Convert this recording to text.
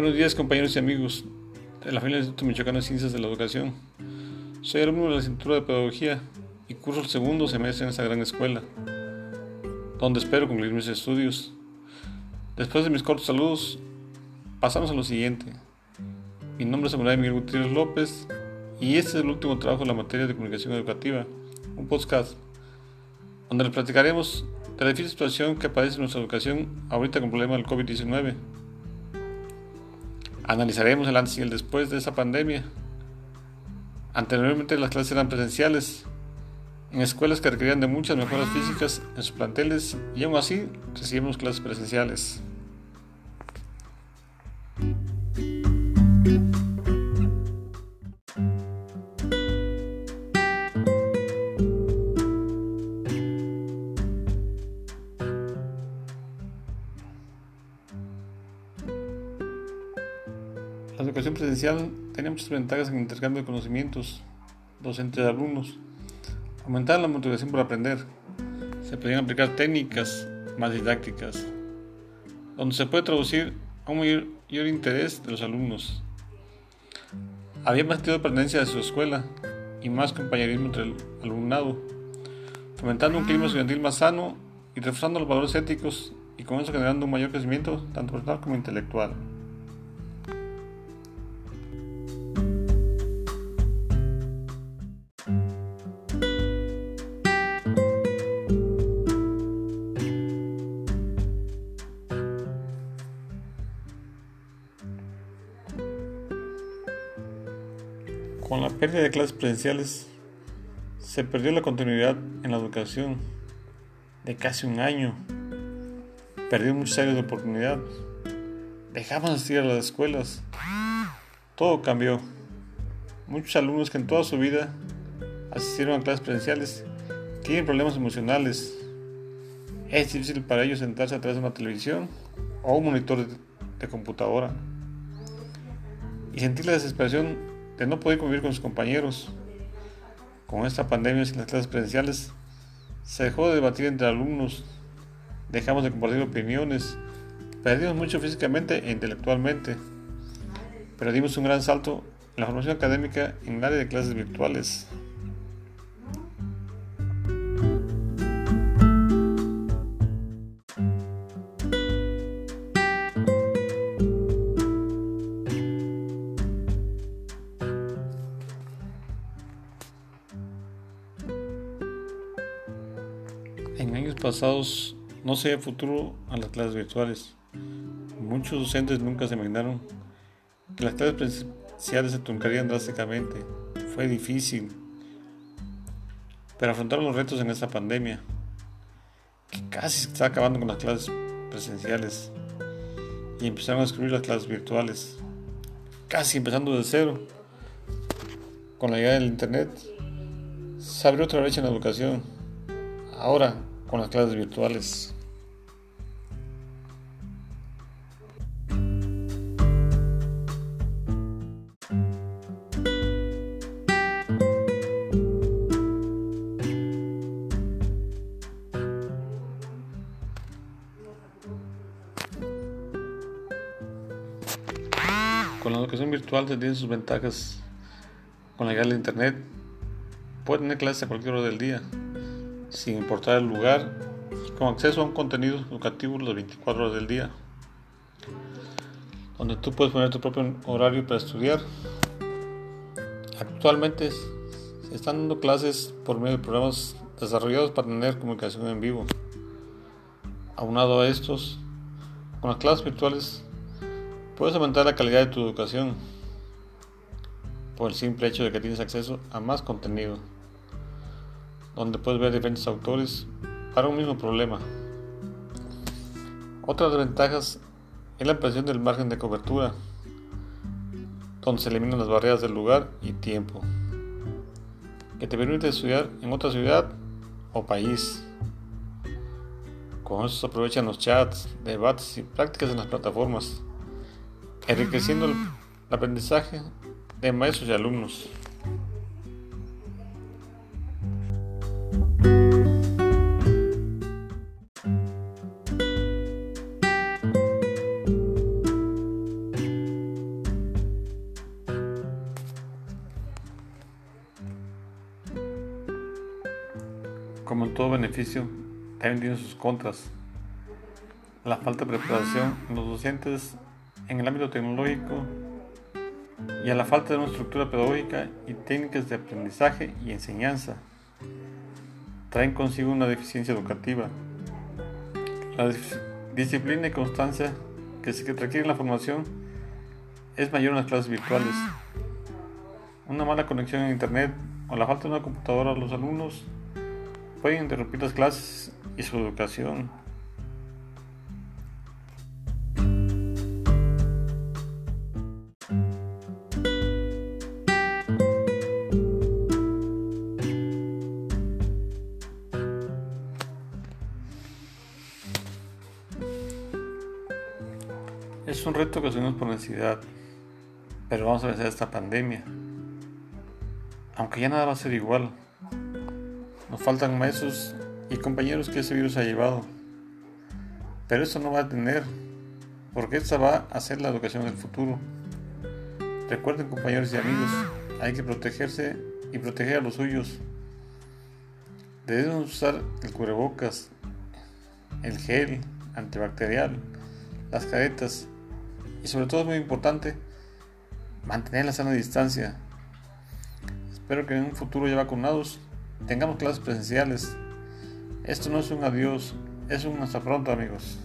Buenos días compañeros y amigos de la familia del Instituto Michoacano de Ciencias de la Educación. Soy alumno de la Cintura de Pedagogía y curso el segundo semestre en esta gran escuela, donde espero concluir mis estudios. Después de mis cortos saludos, pasamos a lo siguiente. Mi nombre es Samuel Miguel Gutiérrez López y este es el último trabajo de la materia de comunicación educativa, un podcast, donde le platicaremos de la difícil situación que padece nuestra educación ahorita con el problema del COVID-19 Analizaremos el antes y el después de esa pandemia. Anteriormente las clases eran presenciales, en escuelas que requerían de muchas mejoras físicas en sus planteles y aún así recibimos clases presenciales. Educación presencial tenía muchas ventajas en el intercambio de conocimientos docentes de alumnos. Aumentaba la motivación por aprender. Se podían aplicar técnicas más didácticas, donde se puede traducir a un mayor, interés de los alumnos. Había más sentido de pertenencia de su escuela y más compañerismo entre el alumnado, fomentando un clima estudiantil más sano y reforzando los valores éticos y con eso generando un mayor crecimiento tanto personal como intelectual. Con la pérdida de clases presenciales, se perdió la continuidad en la educación de casi un año. Perdió muchas áreas de oportunidad. Dejamos de asistir a las escuelas. Todo cambió. Muchos alumnos que en toda su vida asistieron a clases presenciales tienen problemas emocionales. Es difícil para ellos sentarse a través de una televisión o un monitor de computadora y sentir la desesperación no poder convivir con sus compañeros. Con esta pandemia sin las clases presenciales, se dejó de debatir entre alumnos, dejamos de compartir opiniones, perdimos mucho físicamente e intelectualmente, pero dimos un gran salto en la formación académica en el de clases virtuales. En años pasados no se futuro a las clases virtuales. Muchos docentes nunca se imaginaron que las clases presenciales se truncarían drásticamente. Fue difícil, pero afrontaron los retos en esta pandemia, que casi está acabando con las clases presenciales, y empezaron a escribir las clases virtuales, casi empezando de cero. Con la llegada del Internet, se abrió otra brecha en la educación. Ahora, con las clases virtuales. Con la educación virtual se tienen sus ventajas. Con la llegada del internet, puede tener clases a cualquier hora del día sin importar el lugar, con acceso a un contenido educativo las 24 horas del día, donde tú puedes poner tu propio horario para estudiar. Actualmente se están dando clases por medio de programas desarrollados para tener comunicación en vivo. Aunado a estos, con las clases virtuales puedes aumentar la calidad de tu educación por el simple hecho de que tienes acceso a más contenido donde puedes ver diferentes autores para un mismo problema. Otras ventajas es la ampliación del margen de cobertura, donde se eliminan las barreras del lugar y tiempo, que te permite estudiar en otra ciudad o país. Con eso se aprovechan los chats, debates y prácticas en las plataformas, enriqueciendo el aprendizaje de maestros y alumnos. Como en todo beneficio, también tiene sus contras. La falta de preparación en los docentes en el ámbito tecnológico y a la falta de una estructura pedagógica y técnicas de aprendizaje y enseñanza traen consigo una deficiencia educativa. La disciplina y constancia que se requiere en la formación es mayor en las clases virtuales. Una mala conexión a internet o la falta de una computadora a los alumnos pueden interrumpir las clases y su educación. Es un reto que tenemos por necesidad, pero vamos a vencer esta pandemia. Aunque ya nada va a ser igual. Nos faltan maestros y compañeros que ese virus ha llevado. Pero eso no va a tener, porque esta va a ser la educación del futuro. Recuerden compañeros y amigos, hay que protegerse y proteger a los suyos. Debemos usar el cubrebocas, el gel antibacterial, las caretas y sobre todo es muy importante mantener la sana distancia. Espero que en un futuro ya vacunados tengamos clases presenciales. Esto no es un adiós, es un hasta pronto amigos.